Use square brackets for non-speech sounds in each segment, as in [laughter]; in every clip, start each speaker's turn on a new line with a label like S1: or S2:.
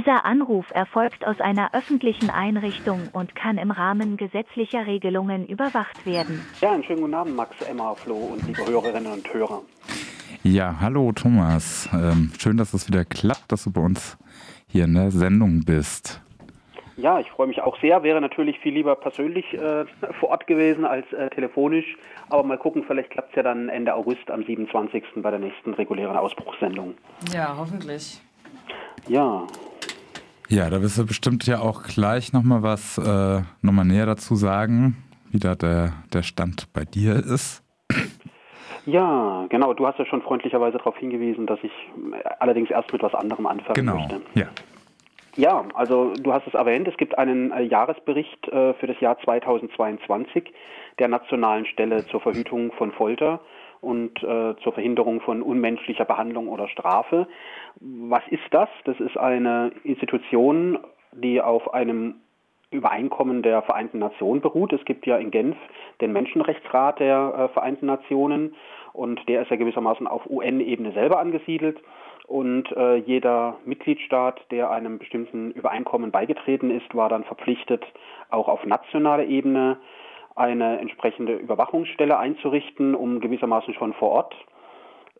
S1: Dieser Anruf erfolgt aus einer öffentlichen Einrichtung und kann im Rahmen gesetzlicher Regelungen überwacht werden.
S2: Ja, einen schönen guten Abend, Max, Emma, Flo und liebe Hörerinnen und Hörer.
S3: Ja, hallo Thomas. Ähm, schön, dass es wieder klappt, dass du bei uns hier in der Sendung bist.
S2: Ja, ich freue mich auch sehr. Wäre natürlich viel lieber persönlich äh, [laughs] vor Ort gewesen als äh, telefonisch. Aber mal gucken, vielleicht klappt es ja dann Ende August am 27. bei der nächsten regulären Ausbruchssendung.
S4: Ja, hoffentlich.
S2: Ja,
S3: Ja, da wirst du bestimmt ja auch gleich nochmal was äh, nochmal näher dazu sagen, wie da der, der Stand bei dir ist.
S2: Ja, genau. Du hast ja schon freundlicherweise darauf hingewiesen, dass ich äh, allerdings erst mit was anderem anfangen
S3: Genau.
S2: möchte.
S3: Ja.
S2: Ja, also du hast es erwähnt, es gibt einen äh, Jahresbericht äh, für das Jahr 2022 der Nationalen Stelle zur Verhütung von Folter und äh, zur Verhinderung von unmenschlicher Behandlung oder Strafe. Was ist das? Das ist eine Institution, die auf einem Übereinkommen der Vereinten Nationen beruht. Es gibt ja in Genf den Menschenrechtsrat der äh, Vereinten Nationen und der ist ja gewissermaßen auf UN-Ebene selber angesiedelt. Und äh, jeder Mitgliedstaat, der einem bestimmten Übereinkommen beigetreten ist, war dann verpflichtet, auch auf nationaler Ebene eine entsprechende Überwachungsstelle einzurichten, um gewissermaßen schon vor Ort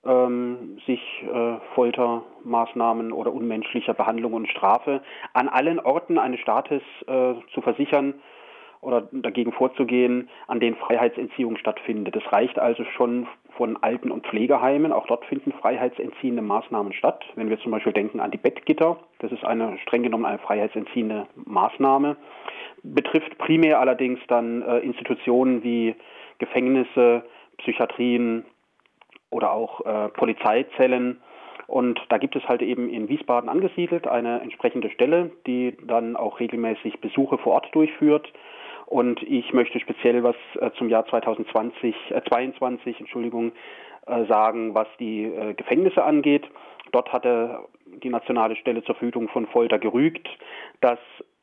S2: ähm, sich äh, Foltermaßnahmen oder unmenschlicher Behandlung und Strafe an allen Orten eines Staates äh, zu versichern oder dagegen vorzugehen, an denen Freiheitsentziehung stattfindet. Das reicht also schon von Alten- und Pflegeheimen. Auch dort finden freiheitsentziehende Maßnahmen statt. Wenn wir zum Beispiel denken an die Bettgitter, das ist eine streng genommen eine freiheitsentziehende Maßnahme. Betrifft primär allerdings dann äh, Institutionen wie Gefängnisse, Psychiatrien oder auch äh, Polizeizellen. Und da gibt es halt eben in Wiesbaden angesiedelt eine entsprechende Stelle, die dann auch regelmäßig Besuche vor Ort durchführt. Und ich möchte speziell was äh, zum Jahr 2020, äh, 22, Entschuldigung, äh, sagen, was die äh, Gefängnisse angeht. Dort hatte die Nationale Stelle zur Verhütung von Folter gerügt, dass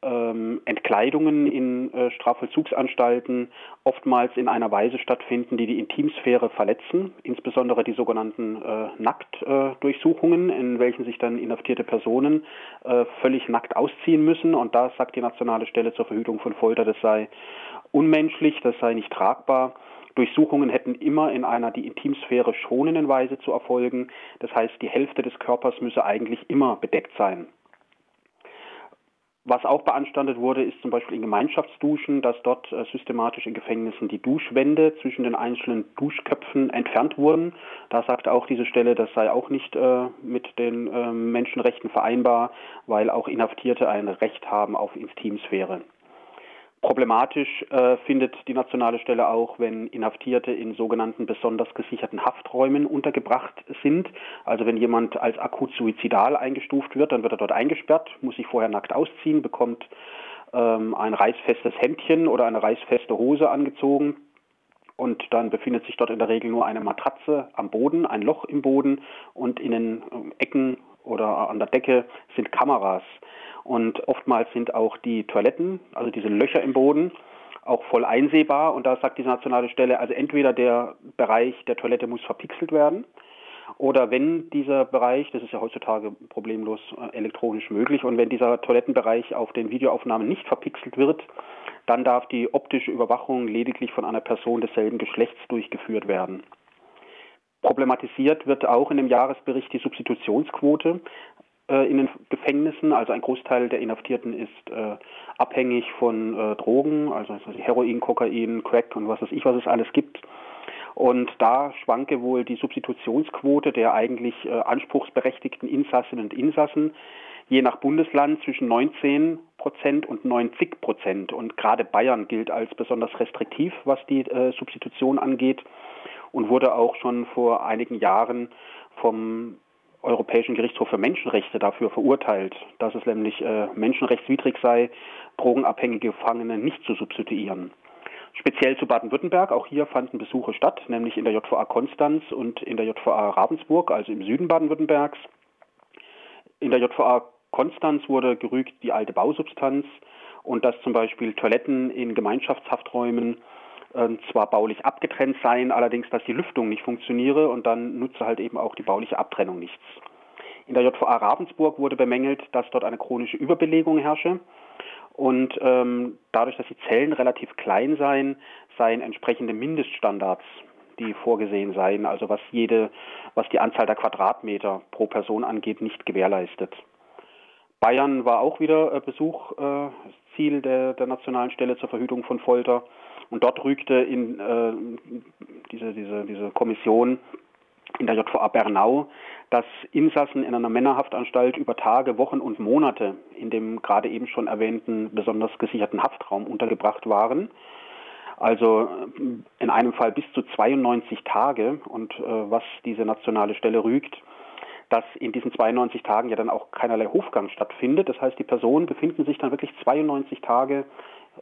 S2: ähm, Entkleidungen in äh, Strafvollzugsanstalten oftmals in einer Weise stattfinden, die die Intimsphäre verletzen, insbesondere die sogenannten äh, Nacktdurchsuchungen, in welchen sich dann inhaftierte Personen äh, völlig nackt ausziehen müssen. Und da sagt die Nationale Stelle zur Verhütung von Folter, das sei unmenschlich, das sei nicht tragbar. Durchsuchungen hätten immer in einer die Intimsphäre schonenden Weise zu erfolgen. Das heißt, die Hälfte des Körpers müsse eigentlich immer bedeckt sein. Was auch beanstandet wurde, ist zum Beispiel in Gemeinschaftsduschen, dass dort äh, systematisch in Gefängnissen die Duschwände zwischen den einzelnen Duschköpfen entfernt wurden. Da sagt auch diese Stelle, das sei auch nicht äh, mit den äh, Menschenrechten vereinbar, weil auch Inhaftierte ein Recht haben auf Intimsphäre. Problematisch äh, findet die nationale Stelle auch, wenn Inhaftierte in sogenannten besonders gesicherten Hafträumen untergebracht sind. Also wenn jemand als akut suizidal eingestuft wird, dann wird er dort eingesperrt, muss sich vorher nackt ausziehen, bekommt ähm, ein reißfestes Hemdchen oder eine reißfeste Hose angezogen. Und dann befindet sich dort in der Regel nur eine Matratze am Boden, ein Loch im Boden und in den ähm, Ecken oder an der Decke sind Kameras. Und oftmals sind auch die Toiletten, also diese Löcher im Boden, auch voll einsehbar. Und da sagt diese nationale Stelle, also entweder der Bereich der Toilette muss verpixelt werden, oder wenn dieser Bereich, das ist ja heutzutage problemlos äh, elektronisch möglich, und wenn dieser Toilettenbereich auf den Videoaufnahmen nicht verpixelt wird, dann darf die optische Überwachung lediglich von einer Person desselben Geschlechts durchgeführt werden. Problematisiert wird auch in dem Jahresbericht die Substitutionsquote äh, in den Gefängnissen. Also ein Großteil der Inhaftierten ist äh, abhängig von äh, Drogen, also Heroin, Kokain, Crack und was weiß ich, was es alles gibt. Und da schwanke wohl die Substitutionsquote der eigentlich äh, anspruchsberechtigten Insassinnen und Insassen je nach Bundesland zwischen 19 Prozent und 90 Prozent. Und gerade Bayern gilt als besonders restriktiv, was die äh, Substitution angeht und wurde auch schon vor einigen Jahren vom Europäischen Gerichtshof für Menschenrechte dafür verurteilt, dass es nämlich äh, menschenrechtswidrig sei, drogenabhängige Gefangene nicht zu substituieren. Speziell zu Baden-Württemberg, auch hier fanden Besuche statt, nämlich in der JVA Konstanz und in der JVA Ravensburg, also im Süden Baden-Württembergs. In der JVA Konstanz wurde gerügt die alte Bausubstanz und dass zum Beispiel Toiletten in Gemeinschaftshafträumen zwar baulich abgetrennt seien, allerdings dass die Lüftung nicht funktioniere und dann nutze halt eben auch die bauliche Abtrennung nichts. In der JVA Ravensburg wurde bemängelt, dass dort eine chronische Überbelegung herrsche. Und ähm, dadurch, dass die Zellen relativ klein seien, seien entsprechende Mindeststandards, die vorgesehen seien, also was jede, was die Anzahl der Quadratmeter pro Person angeht, nicht gewährleistet. Bayern war auch wieder äh, Besuch, äh, Ziel der, der Nationalen Stelle zur Verhütung von Folter. Und dort rügte in äh, diese, diese, diese Kommission in der JVA Bernau, dass Insassen in einer Männerhaftanstalt über Tage, Wochen und Monate in dem gerade eben schon erwähnten besonders gesicherten Haftraum untergebracht waren. Also in einem Fall bis zu 92 Tage und äh, was diese nationale Stelle rügt, dass in diesen 92 Tagen ja dann auch keinerlei Hofgang stattfindet. Das heißt, die Personen befinden sich dann wirklich 92 Tage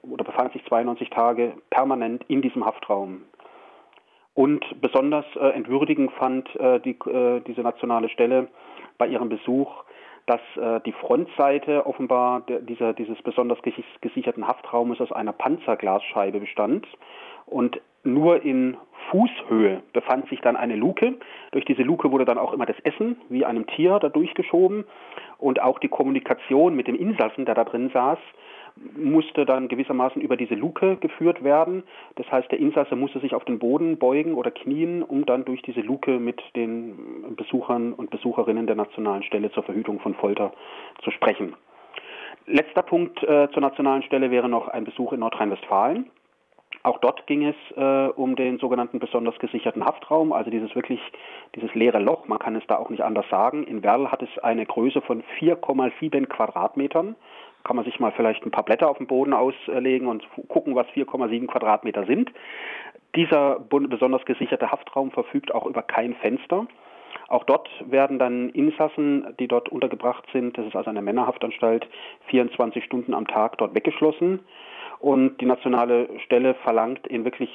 S2: oder befanden sich 92 Tage permanent in diesem Haftraum. Und besonders äh, entwürdigend fand äh, die, äh, diese nationale Stelle bei ihrem Besuch, dass äh, die Frontseite offenbar der, dieser, dieses besonders gesicherten Haftraumes aus einer Panzerglasscheibe bestand und nur in Fußhöhe befand sich dann eine Luke. Durch diese Luke wurde dann auch immer das Essen wie einem Tier da durchgeschoben und auch die Kommunikation mit dem Insassen, der da drin saß, musste dann gewissermaßen über diese Luke geführt werden. Das heißt, der Insasse musste sich auf den Boden beugen oder knien, um dann durch diese Luke mit den Besuchern und Besucherinnen der Nationalen Stelle zur Verhütung von Folter zu sprechen. Letzter Punkt äh, zur Nationalen Stelle wäre noch ein Besuch in Nordrhein-Westfalen. Auch dort ging es äh, um den sogenannten besonders gesicherten Haftraum, also dieses wirklich, dieses leere Loch, man kann es da auch nicht anders sagen. In Werl hat es eine Größe von 4,7 Quadratmetern kann man sich mal vielleicht ein paar Blätter auf dem Boden auslegen und gucken, was 4,7 Quadratmeter sind. Dieser besonders gesicherte Haftraum verfügt auch über kein Fenster. Auch dort werden dann Insassen, die dort untergebracht sind, das ist also eine Männerhaftanstalt, 24 Stunden am Tag dort weggeschlossen. Und die nationale Stelle verlangt in wirklich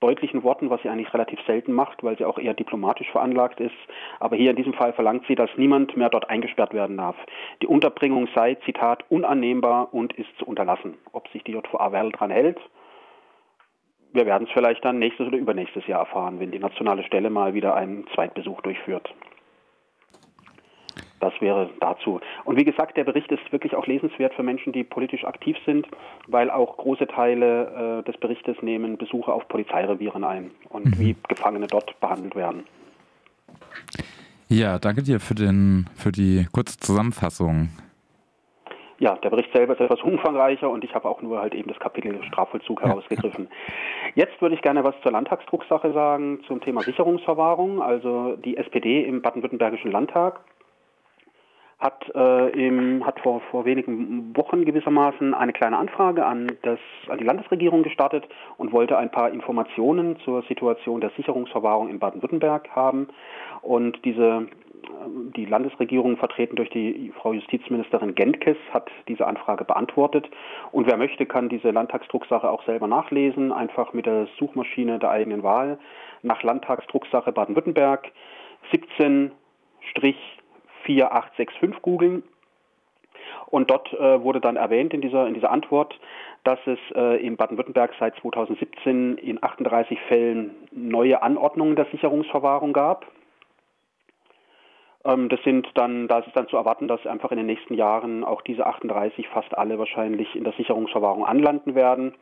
S2: deutlichen Worten, was sie eigentlich relativ selten macht, weil sie auch eher diplomatisch veranlagt ist. Aber hier in diesem Fall verlangt sie, dass niemand mehr dort eingesperrt werden darf. Die Unterbringung sei, Zitat, unannehmbar und ist zu unterlassen. Ob sich die JVA Werl dran hält, wir werden es vielleicht dann nächstes oder übernächstes Jahr erfahren, wenn die nationale Stelle mal wieder einen Zweitbesuch durchführt. Das wäre dazu. Und wie gesagt, der Bericht ist wirklich auch lesenswert für Menschen, die politisch aktiv sind, weil auch große Teile äh, des Berichtes nehmen Besuche auf Polizeirevieren ein und mhm. wie Gefangene dort behandelt werden.
S3: Ja, danke dir für, den, für die kurze Zusammenfassung.
S2: Ja, der Bericht selber ist etwas umfangreicher und ich habe auch nur halt eben das Kapitel Strafvollzug herausgegriffen. Jetzt würde ich gerne was zur Landtagsdrucksache sagen, zum Thema Sicherungsverwahrung. Also die SPD im baden-württembergischen Landtag hat, äh, im, hat vor, vor wenigen Wochen gewissermaßen eine kleine Anfrage an, das, an die Landesregierung gestartet und wollte ein paar Informationen zur Situation der Sicherungsverwahrung in Baden-Württemberg haben. Und diese ähm, die Landesregierung, vertreten durch die Frau Justizministerin Gentkes, hat diese Anfrage beantwortet. Und wer möchte, kann diese Landtagsdrucksache auch selber nachlesen, einfach mit der Suchmaschine der eigenen Wahl nach Landtagsdrucksache Baden-Württemberg 17 4865 googeln. Und dort äh, wurde dann erwähnt in dieser, in dieser Antwort, dass es äh, in Baden-Württemberg seit 2017 in 38 Fällen neue Anordnungen der Sicherungsverwahrung gab. Ähm, das sind dann, da ist es dann zu erwarten, dass einfach in den nächsten Jahren auch diese 38 fast alle wahrscheinlich in der Sicherungsverwahrung anlanden werden.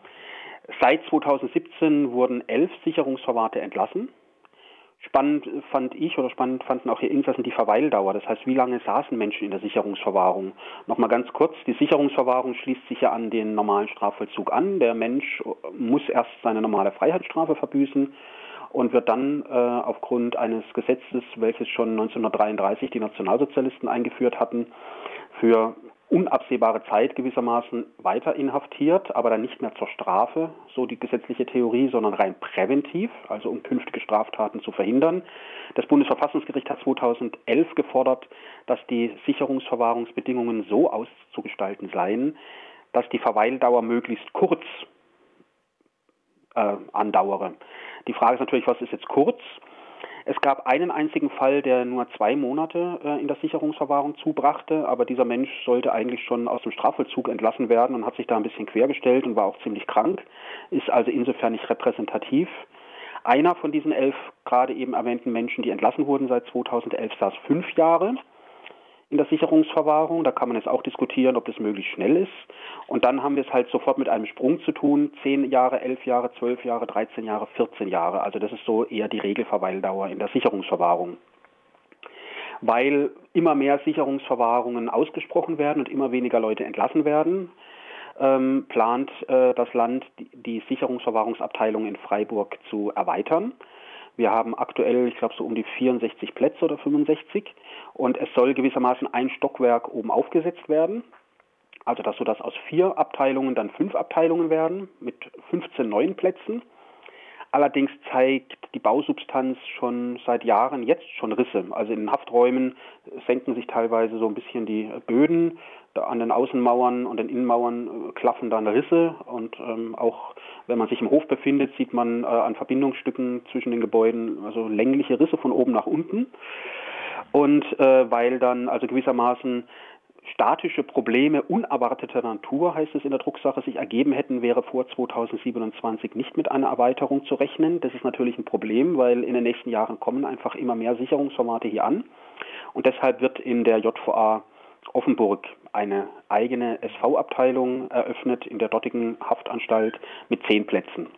S2: Seit 2017 wurden elf Sicherungsverwahrte entlassen. Spannend fand ich oder spannend fanden auch hier Insassen die Verweildauer. Das heißt, wie lange saßen Menschen in der Sicherungsverwahrung? Nochmal ganz kurz, die Sicherungsverwahrung schließt sich ja an den normalen Strafvollzug an. Der Mensch muss erst seine normale Freiheitsstrafe verbüßen und wird dann äh, aufgrund eines Gesetzes, welches schon 1933 die Nationalsozialisten eingeführt hatten, für unabsehbare Zeit gewissermaßen weiter inhaftiert, aber dann nicht mehr zur Strafe, so die gesetzliche Theorie, sondern rein präventiv, also um künftige Straftaten zu verhindern. Das Bundesverfassungsgericht hat 2011 gefordert, dass die Sicherungsverwahrungsbedingungen so auszugestalten seien, dass die Verweildauer möglichst kurz äh, andauere. Die Frage ist natürlich, was ist jetzt kurz? Es gab einen einzigen Fall, der nur zwei Monate äh, in der Sicherungsverwahrung zubrachte, aber dieser Mensch sollte eigentlich schon aus dem Strafvollzug entlassen werden und hat sich da ein bisschen quergestellt und war auch ziemlich krank, ist also insofern nicht repräsentativ. Einer von diesen elf gerade eben erwähnten Menschen, die entlassen wurden seit 2011, saß fünf Jahre. In der Sicherungsverwahrung. Da kann man jetzt auch diskutieren, ob das möglichst schnell ist. Und dann haben wir es halt sofort mit einem Sprung zu tun. Zehn Jahre, elf Jahre, zwölf Jahre, 13 Jahre, 14 Jahre. Also das ist so eher die Regelverweildauer in der Sicherungsverwahrung. Weil immer mehr Sicherungsverwahrungen ausgesprochen werden und immer weniger Leute entlassen werden, ähm, plant äh, das Land die, die Sicherungsverwahrungsabteilung in Freiburg zu erweitern. Wir haben aktuell, ich glaube, so um die 64 Plätze oder 65 und es soll gewissermaßen ein Stockwerk oben aufgesetzt werden. Also dass so dass aus vier Abteilungen dann fünf Abteilungen werden mit 15 neuen Plätzen. Allerdings zeigt die Bausubstanz schon seit Jahren jetzt schon Risse. Also in den Hafträumen senken sich teilweise so ein bisschen die Böden. An den Außenmauern und den Innenmauern äh, klaffen dann Risse. Und ähm, auch wenn man sich im Hof befindet, sieht man äh, an Verbindungsstücken zwischen den Gebäuden also längliche Risse von oben nach unten. Und äh, weil dann also gewissermaßen statische Probleme unerwarteter Natur, heißt es in der Drucksache, sich ergeben hätten, wäre vor 2027 nicht mit einer Erweiterung zu rechnen. Das ist natürlich ein Problem, weil in den nächsten Jahren kommen einfach immer mehr Sicherungsformate hier an. Und deshalb wird in der JVA Offenburg eine eigene SV-Abteilung eröffnet in der dortigen Haftanstalt mit zehn Plätzen.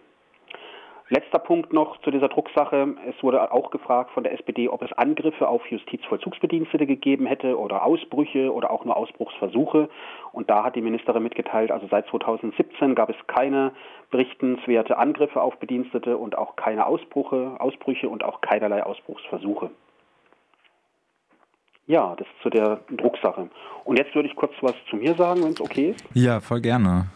S2: Letzter Punkt noch zu dieser Drucksache. Es wurde auch gefragt von der SPD, ob es Angriffe auf Justizvollzugsbedienstete gegeben hätte oder Ausbrüche oder auch nur Ausbruchsversuche. Und da hat die Ministerin mitgeteilt, also seit 2017 gab es keine berichtenswerte Angriffe auf Bedienstete und auch keine Ausbrüche, Ausbrüche und auch keinerlei Ausbruchsversuche. Ja, das zu der Drucksache. Und jetzt würde ich kurz was zu mir sagen, wenn es okay ist.
S3: Ja, voll gerne.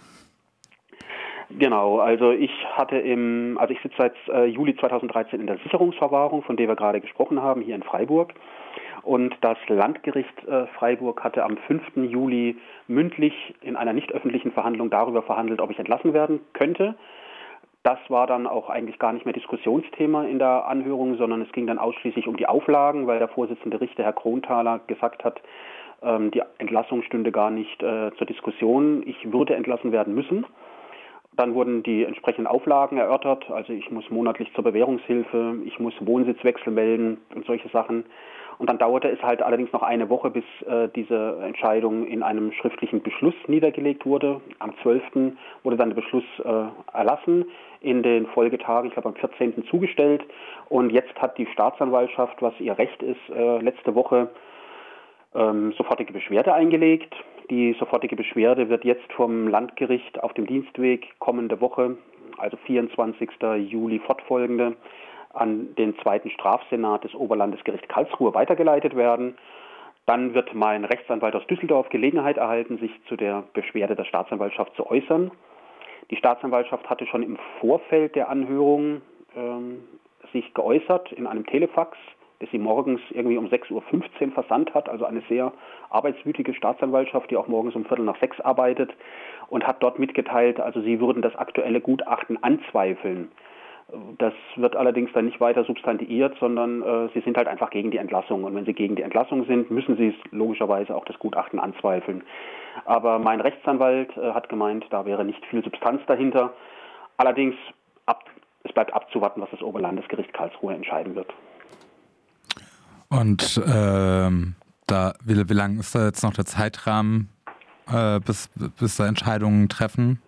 S2: Genau, also ich hatte im, also ich sitze seit äh, Juli 2013 in der Sicherungsverwahrung, von der wir gerade gesprochen haben, hier in Freiburg. Und das Landgericht äh, Freiburg hatte am 5. Juli mündlich in einer nicht öffentlichen Verhandlung darüber verhandelt, ob ich entlassen werden könnte. Das war dann auch eigentlich gar nicht mehr Diskussionsthema in der Anhörung, sondern es ging dann ausschließlich um die Auflagen, weil der Vorsitzende Richter, Herr Kronthaler, gesagt hat, ähm, die Entlassung stünde gar nicht äh, zur Diskussion. Ich würde entlassen werden müssen. Dann wurden die entsprechenden Auflagen erörtert. Also ich muss monatlich zur Bewährungshilfe, ich muss Wohnsitzwechsel melden und solche Sachen. Und dann dauerte es halt allerdings noch eine Woche, bis äh, diese Entscheidung in einem schriftlichen Beschluss niedergelegt wurde. Am 12. wurde dann der Beschluss äh, erlassen, in den Folgetagen, ich glaube am 14. zugestellt. Und jetzt hat die Staatsanwaltschaft, was ihr Recht ist, äh, letzte Woche ähm, sofortige Beschwerde eingelegt. Die sofortige Beschwerde wird jetzt vom Landgericht auf dem Dienstweg kommende Woche, also 24. Juli fortfolgende, an den zweiten Strafsenat des Oberlandesgerichts Karlsruhe weitergeleitet werden. Dann wird mein Rechtsanwalt aus Düsseldorf Gelegenheit erhalten, sich zu der Beschwerde der Staatsanwaltschaft zu äußern. Die Staatsanwaltschaft hatte schon im Vorfeld der Anhörung ähm, sich geäußert in einem Telefax das sie morgens irgendwie um 6.15 Uhr versandt hat, also eine sehr arbeitswütige Staatsanwaltschaft, die auch morgens um Viertel nach sechs arbeitet und hat dort mitgeteilt, also sie würden das aktuelle Gutachten anzweifeln. Das wird allerdings dann nicht weiter substantiiert, sondern äh, sie sind halt einfach gegen die Entlassung. Und wenn sie gegen die Entlassung sind, müssen sie logischerweise auch das Gutachten anzweifeln. Aber mein Rechtsanwalt äh, hat gemeint, da wäre nicht viel Substanz dahinter. Allerdings, ab, es bleibt abzuwarten, was das Oberlandesgericht Karlsruhe entscheiden wird.
S3: Und ähm, da, wie, wie lang ist da jetzt noch der Zeitrahmen, äh, bis, bis da Entscheidungen treffen?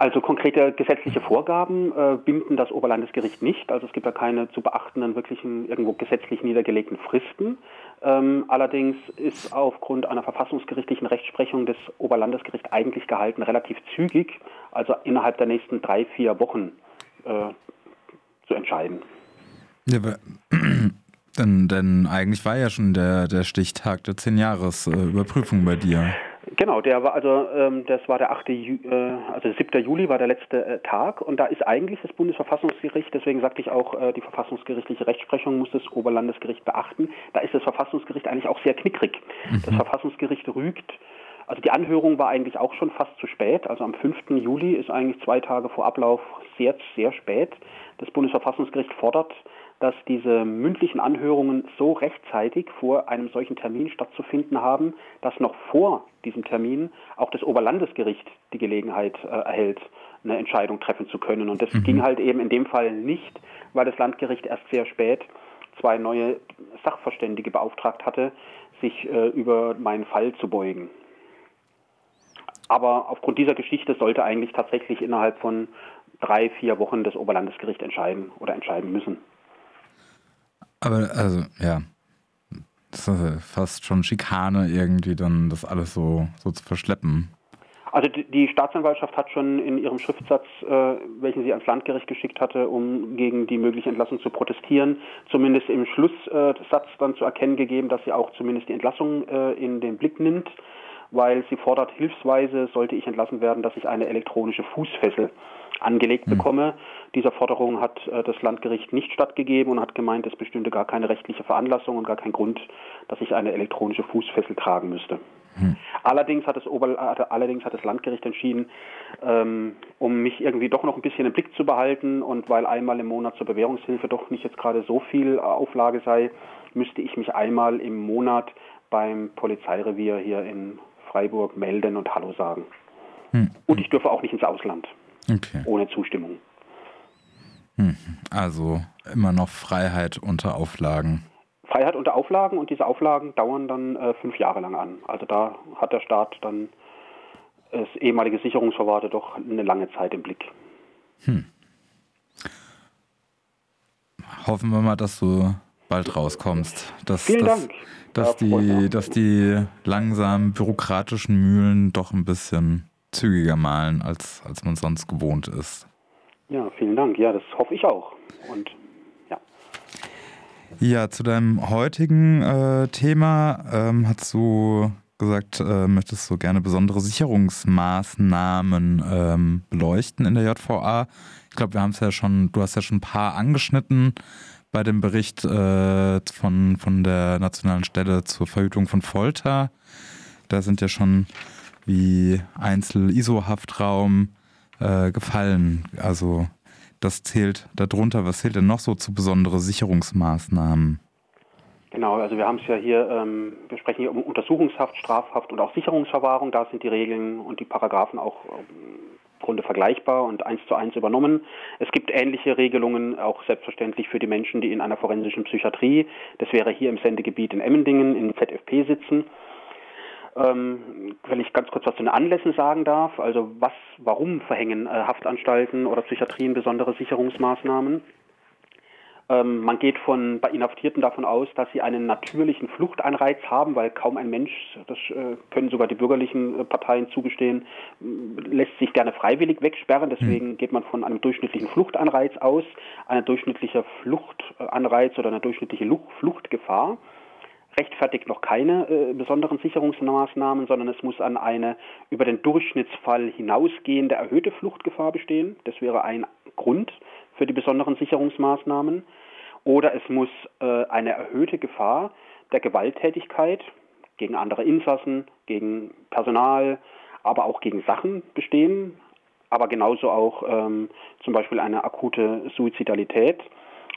S2: Also konkrete gesetzliche Vorgaben äh, binden das Oberlandesgericht nicht. Also es gibt da keine zu beachtenden, wirklichen irgendwo gesetzlich niedergelegten Fristen. Ähm, allerdings ist aufgrund einer verfassungsgerichtlichen Rechtsprechung des Oberlandesgerichts eigentlich gehalten, relativ zügig, also innerhalb der nächsten drei, vier Wochen äh, zu entscheiden.
S3: Ja, [clears throat] denn, denn eigentlich war ja schon der, der Stichtag der 10-Jahres-Überprüfung bei dir.
S2: Genau, der war also ähm, das war der 8. Ju äh, also 7. Juli war der letzte äh, Tag und da ist eigentlich das Bundesverfassungsgericht, deswegen sagte ich auch, äh, die verfassungsgerichtliche Rechtsprechung muss das Oberlandesgericht beachten. Da ist das Verfassungsgericht eigentlich auch sehr knickrig. Mhm. Das Verfassungsgericht rügt also die Anhörung war eigentlich auch schon fast zu spät. Also am 5. Juli ist eigentlich zwei Tage vor Ablauf sehr, sehr spät. Das Bundesverfassungsgericht fordert dass diese mündlichen Anhörungen so rechtzeitig vor einem solchen Termin stattzufinden haben, dass noch vor diesem Termin auch das Oberlandesgericht die Gelegenheit äh, erhält, eine Entscheidung treffen zu können. Und das mhm. ging halt eben in dem Fall nicht, weil das Landgericht erst sehr spät zwei neue Sachverständige beauftragt hatte, sich äh, über meinen Fall zu beugen. Aber aufgrund dieser Geschichte sollte eigentlich tatsächlich innerhalb von drei, vier Wochen das Oberlandesgericht entscheiden oder entscheiden müssen.
S3: Aber also, ja, das ist fast schon Schikane irgendwie, dann das alles so, so zu verschleppen.
S2: Also die Staatsanwaltschaft hat schon in ihrem Schriftsatz, äh, welchen sie ans Landgericht geschickt hatte, um gegen die mögliche Entlassung zu protestieren, zumindest im Schlusssatz dann zu erkennen gegeben, dass sie auch zumindest die Entlassung äh, in den Blick nimmt, weil sie fordert, hilfsweise sollte ich entlassen werden, dass ich eine elektronische Fußfessel angelegt mhm. bekomme. Dieser Forderung hat äh, das Landgericht nicht stattgegeben und hat gemeint, es bestünde gar keine rechtliche Veranlassung und gar kein Grund, dass ich eine elektronische Fußfessel tragen müsste. Mhm. Allerdings hat das Ober allerdings hat das Landgericht entschieden, ähm, um mich irgendwie doch noch ein bisschen im Blick zu behalten und weil einmal im Monat zur Bewährungshilfe doch nicht jetzt gerade so viel Auflage sei, müsste ich mich einmal im Monat beim Polizeirevier hier in Freiburg melden und Hallo sagen. Mhm. Und ich dürfe auch nicht ins Ausland. Okay. Ohne Zustimmung.
S3: Hm. Also immer noch Freiheit unter Auflagen.
S2: Freiheit unter Auflagen und diese Auflagen dauern dann äh, fünf Jahre lang an. Also da hat der Staat dann das ehemalige Sicherungsverwahrte doch eine lange Zeit im Blick. Hm.
S3: Hoffen wir mal, dass du bald rauskommst. Dass,
S2: Vielen
S3: dass,
S2: Dank.
S3: Dass, ja, die, dass die langsamen bürokratischen Mühlen doch ein bisschen zügiger malen, als, als man sonst gewohnt ist.
S2: Ja, vielen Dank. Ja, das hoffe ich auch. Und ja.
S3: Ja, zu deinem heutigen äh, Thema ähm, hast du gesagt, äh, möchtest du gerne besondere Sicherungsmaßnahmen ähm, beleuchten in der JVA. Ich glaube, wir haben es ja schon, du hast ja schon ein paar angeschnitten bei dem Bericht äh, von, von der Nationalen Stelle zur Verhütung von Folter. Da sind ja schon wie Einzel-ISO-Haftraum äh, gefallen. Also das zählt darunter. Was zählt denn noch so zu besondere Sicherungsmaßnahmen?
S2: Genau, also wir haben es ja hier, ähm, wir sprechen hier um Untersuchungshaft, Strafhaft und auch Sicherungsverwahrung. Da sind die Regeln und die Paragraphen auch ähm, im Grunde vergleichbar und eins zu eins übernommen. Es gibt ähnliche Regelungen auch selbstverständlich für die Menschen, die in einer forensischen Psychiatrie, das wäre hier im Sendegebiet in Emmendingen, in ZFP sitzen. Ähm, wenn ich ganz kurz was zu den Anlässen sagen darf, also was, warum verhängen äh, Haftanstalten oder Psychiatrien besondere Sicherungsmaßnahmen? Ähm, man geht von bei Inhaftierten davon aus, dass sie einen natürlichen Fluchtanreiz haben, weil kaum ein Mensch, das äh, können sogar die bürgerlichen äh, Parteien zugestehen, lässt sich gerne freiwillig wegsperren. Deswegen hm. geht man von einem durchschnittlichen Fluchtanreiz aus. Ein durchschnittlicher Fluchtanreiz oder eine durchschnittliche Fluchtgefahr rechtfertigt noch keine äh, besonderen Sicherungsmaßnahmen, sondern es muss an eine über den Durchschnittsfall hinausgehende erhöhte Fluchtgefahr bestehen. Das wäre ein Grund für die besonderen Sicherungsmaßnahmen. Oder es muss äh, eine erhöhte Gefahr der Gewalttätigkeit gegen andere Insassen, gegen Personal, aber auch gegen Sachen bestehen. Aber genauso auch ähm, zum Beispiel eine akute Suizidalität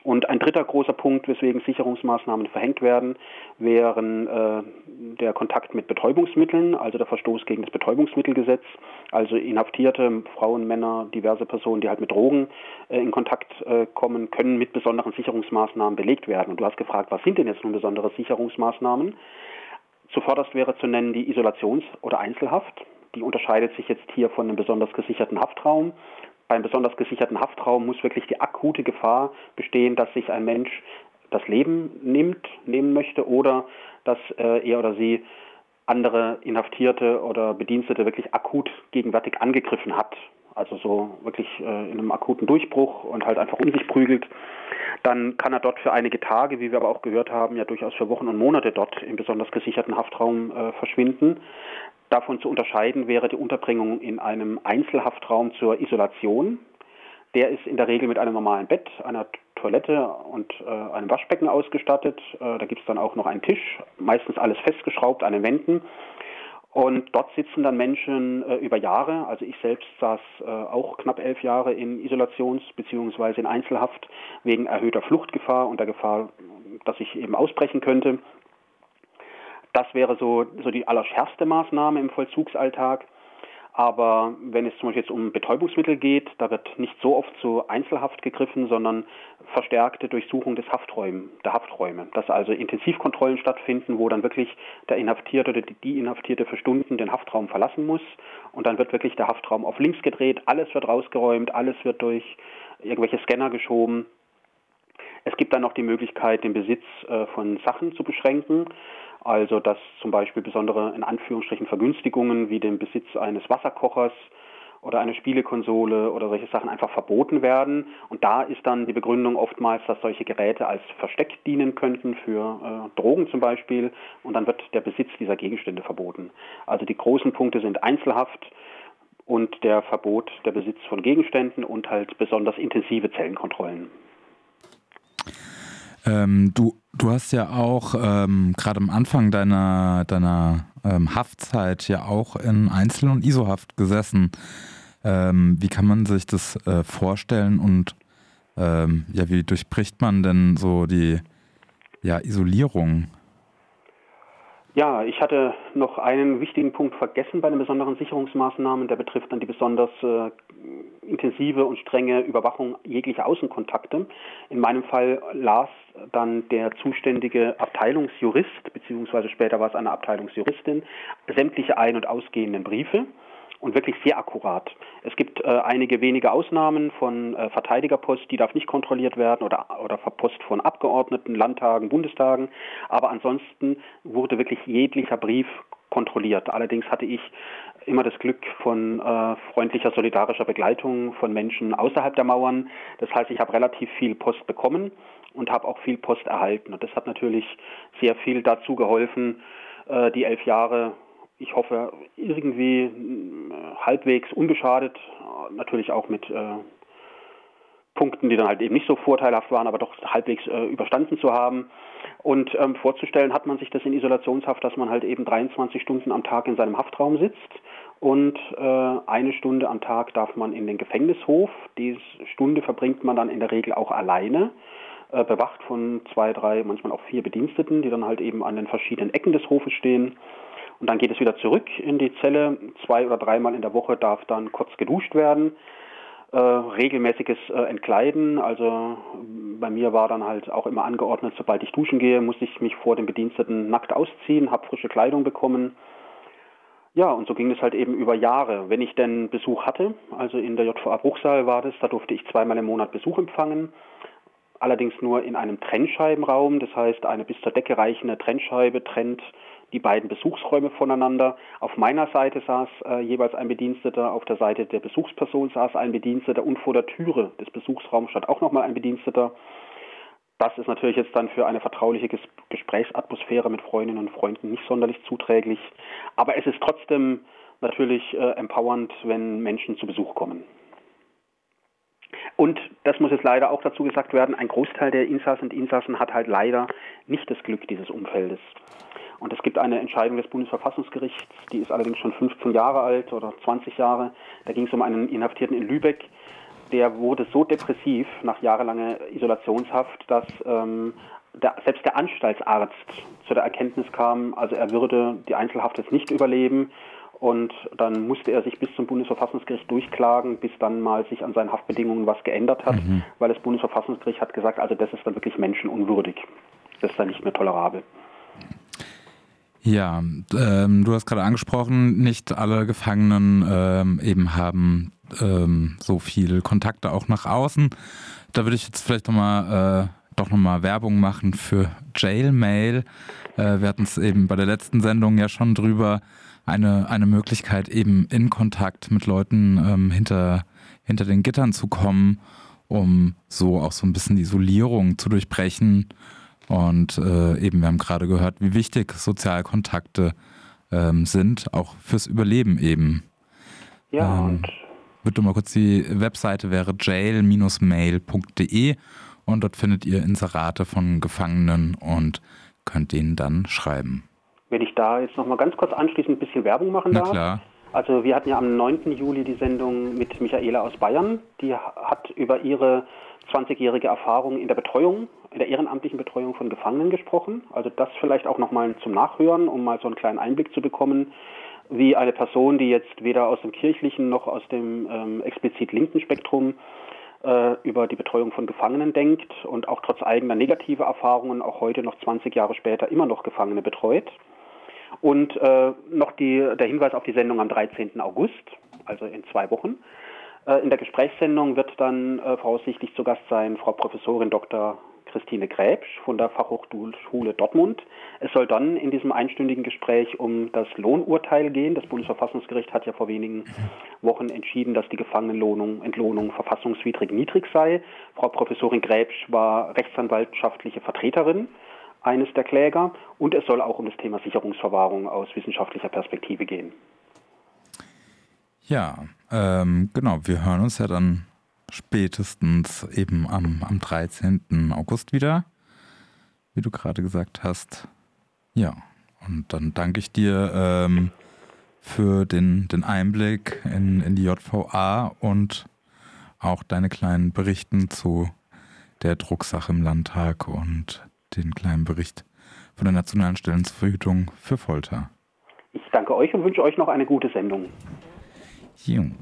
S2: und ein dritter großer Punkt, weswegen Sicherungsmaßnahmen verhängt werden, wären äh, der Kontakt mit Betäubungsmitteln, also der Verstoß gegen das Betäubungsmittelgesetz. Also Inhaftierte, Frauen, Männer, diverse Personen, die halt mit Drogen äh, in Kontakt äh, kommen, können mit besonderen Sicherungsmaßnahmen belegt werden. Und du hast gefragt, was sind denn jetzt nun besondere Sicherungsmaßnahmen? Zuvorderst wäre zu nennen die Isolations- oder Einzelhaft. Die unterscheidet sich jetzt hier von einem besonders gesicherten Haftraum beim besonders gesicherten Haftraum muss wirklich die akute Gefahr bestehen, dass sich ein Mensch das Leben nimmt, nehmen möchte oder dass äh, er oder sie andere Inhaftierte oder Bedienstete wirklich akut gegenwärtig angegriffen hat. Also so wirklich äh, in einem akuten Durchbruch und halt einfach um sich prügelt. Dann kann er dort für einige Tage, wie wir aber auch gehört haben, ja durchaus für Wochen und Monate dort im besonders gesicherten Haftraum äh, verschwinden. Davon zu unterscheiden wäre die Unterbringung in einem Einzelhaftraum zur Isolation. Der ist in der Regel mit einem normalen Bett, einer Toilette und äh, einem Waschbecken ausgestattet. Äh, da gibt es dann auch noch einen Tisch, meistens alles festgeschraubt an den Wänden. Und dort sitzen dann Menschen äh, über Jahre. Also ich selbst saß äh, auch knapp elf Jahre in Isolations- bzw. in Einzelhaft wegen erhöhter Fluchtgefahr und der Gefahr, dass ich eben ausbrechen könnte. Das wäre so, so die allerschärfste Maßnahme im Vollzugsalltag. Aber wenn es zum Beispiel jetzt um Betäubungsmittel geht, da wird nicht so oft zu Einzelhaft gegriffen, sondern verstärkte Durchsuchung des Hafträumen, der Hafträume. Dass also Intensivkontrollen stattfinden, wo dann wirklich der Inhaftierte oder die Inhaftierte für Stunden den Haftraum verlassen muss. Und dann wird wirklich der Haftraum auf links gedreht, alles wird rausgeräumt, alles wird durch irgendwelche Scanner geschoben. Es gibt dann noch die Möglichkeit, den Besitz äh, von Sachen zu beschränken. Also dass zum Beispiel besondere in Anführungsstrichen Vergünstigungen wie den Besitz eines Wasserkochers oder eine Spielekonsole oder solche Sachen einfach verboten werden. Und da ist dann die Begründung oftmals, dass solche Geräte als Versteck dienen könnten für äh, Drogen zum Beispiel. Und dann wird der Besitz dieser Gegenstände verboten. Also die großen Punkte sind Einzelhaft und der Verbot der Besitz von Gegenständen und halt besonders intensive Zellenkontrollen.
S3: Ähm, du, du hast ja auch ähm, gerade am Anfang deiner, deiner ähm, Haftzeit ja auch in Einzel- und ISO-Haft gesessen. Ähm, wie kann man sich das äh, vorstellen und ähm, ja, wie durchbricht man denn so die ja, Isolierung?
S2: Ja, ich hatte noch einen wichtigen Punkt vergessen bei den besonderen Sicherungsmaßnahmen. Der betrifft dann die besonders äh, intensive und strenge Überwachung jeglicher Außenkontakte. In meinem Fall las dann der zuständige Abteilungsjurist, beziehungsweise später war es eine Abteilungsjuristin, sämtliche ein- und ausgehenden Briefe und wirklich sehr akkurat. Es gibt äh, einige wenige Ausnahmen von äh, Verteidigerpost, die darf nicht kontrolliert werden oder, oder Post von Abgeordneten, Landtagen, Bundestagen. Aber ansonsten wurde wirklich jeglicher Brief kontrolliert. Allerdings hatte ich immer das Glück von äh, freundlicher, solidarischer Begleitung von Menschen außerhalb der Mauern. Das heißt, ich habe relativ viel Post bekommen und habe auch viel Post erhalten. Und das hat natürlich sehr viel dazu geholfen, äh, die elf Jahre ich hoffe, irgendwie äh, halbwegs unbeschadet, natürlich auch mit äh, Punkten, die dann halt eben nicht so vorteilhaft waren, aber doch halbwegs äh, überstanden zu haben. Und ähm, vorzustellen hat man sich das in Isolationshaft, dass man halt eben 23 Stunden am Tag in seinem Haftraum sitzt und äh, eine Stunde am Tag darf man in den Gefängnishof. Diese Stunde verbringt man dann in der Regel auch alleine, äh, bewacht von zwei, drei, manchmal auch vier Bediensteten, die dann halt eben an den verschiedenen Ecken des Hofes stehen. Und dann geht es wieder zurück in die Zelle. Zwei oder dreimal in der Woche darf dann kurz geduscht werden. Äh, regelmäßiges äh, Entkleiden. Also bei mir war dann halt auch immer angeordnet, sobald ich duschen gehe, muss ich mich vor den Bediensteten nackt ausziehen, habe frische Kleidung bekommen. Ja, und so ging es halt eben über Jahre. Wenn ich denn Besuch hatte, also in der JVA Bruchsal war das, da durfte ich zweimal im Monat Besuch empfangen. Allerdings nur in einem Trennscheibenraum, das heißt eine bis zur Decke reichende Trennscheibe trennt die beiden Besuchsräume voneinander. Auf meiner Seite saß äh, jeweils ein Bediensteter, auf der Seite der Besuchsperson saß ein Bediensteter und vor der Türe des Besuchsraums stand auch nochmal ein Bediensteter. Das ist natürlich jetzt dann für eine vertrauliche Ges Gesprächsatmosphäre mit Freundinnen und Freunden nicht sonderlich zuträglich. Aber es ist trotzdem natürlich äh, empowernd, wenn Menschen zu Besuch kommen. Und das muss jetzt leider auch dazu gesagt werden, ein Großteil der Insassen und Insassen hat halt leider nicht das Glück dieses Umfeldes. Und es gibt eine Entscheidung des Bundesverfassungsgerichts, die ist allerdings schon 15 Jahre alt oder 20 Jahre. Da ging es um einen Inhaftierten in Lübeck. Der wurde so depressiv nach jahrelanger Isolationshaft, dass ähm, der, selbst der Anstaltsarzt zu der Erkenntnis kam, also er würde die Einzelhaft jetzt nicht überleben. Und dann musste er sich bis zum Bundesverfassungsgericht durchklagen, bis dann mal sich an seinen Haftbedingungen was geändert hat, mhm. weil das Bundesverfassungsgericht hat gesagt, also das ist dann wirklich menschenunwürdig. Das ist dann nicht mehr tolerabel.
S3: Ja, ähm, du hast gerade angesprochen, nicht alle Gefangenen ähm, eben haben ähm, so viel Kontakte auch nach außen. Da würde ich jetzt vielleicht nochmal äh, doch nochmal Werbung machen für Jailmail. Äh, wir hatten es eben bei der letzten Sendung ja schon drüber. Eine, eine Möglichkeit, eben in Kontakt mit Leuten ähm, hinter, hinter den Gittern zu kommen, um so auch so ein bisschen die Isolierung zu durchbrechen und äh, eben, wir haben gerade gehört, wie wichtig Sozialkontakte ähm, sind, auch fürs Überleben eben.
S2: Ja, ähm, und
S3: bitte mal kurz, die Webseite wäre jail-mail.de und dort findet ihr Inserate von Gefangenen und könnt denen dann schreiben.
S2: Wenn ich da jetzt nochmal ganz kurz anschließend ein bisschen Werbung machen
S3: Na
S2: darf.
S3: Klar.
S2: Also wir hatten ja am 9. Juli die Sendung mit Michaela aus Bayern. Die hat über ihre 20-jährige Erfahrung in der Betreuung, in der ehrenamtlichen Betreuung von Gefangenen gesprochen. Also das vielleicht auch nochmal zum Nachhören, um mal so einen kleinen Einblick zu bekommen, wie wie eine Person, die jetzt weder aus dem kirchlichen noch aus dem ähm, explizit linken Spektrum äh, über die Betreuung von Gefangenen denkt und auch trotz eigener negativer Erfahrungen auch heute noch 20 Jahre später immer noch Gefangene betreut. Und äh, noch die, der Hinweis auf die Sendung am 13. August, also in zwei Wochen. Äh, in der Gesprächssendung wird dann äh, voraussichtlich zu Gast sein Frau Professorin Dr. Christine Gräbsch von der Fachhochschule Dortmund. Es soll dann in diesem einstündigen Gespräch um das Lohnurteil gehen. Das Bundesverfassungsgericht hat ja vor wenigen Wochen entschieden, dass die Gefangenenlohnung, Entlohnung verfassungswidrig niedrig sei. Frau Professorin Gräbsch war rechtsanwaltschaftliche Vertreterin eines der Kläger und es soll auch um das Thema Sicherungsverwahrung aus wissenschaftlicher Perspektive gehen.
S3: Ja, ähm, genau, wir hören uns ja dann spätestens eben am, am 13. August wieder, wie du gerade gesagt hast. Ja, und dann danke ich dir ähm, für den, den Einblick in, in die JVA und auch deine kleinen Berichten zu der Drucksache im Landtag und den kleinen Bericht von der Nationalen Stellen zur Verhütung für Folter.
S2: Ich danke euch und wünsche euch noch eine gute Sendung.
S3: Jung.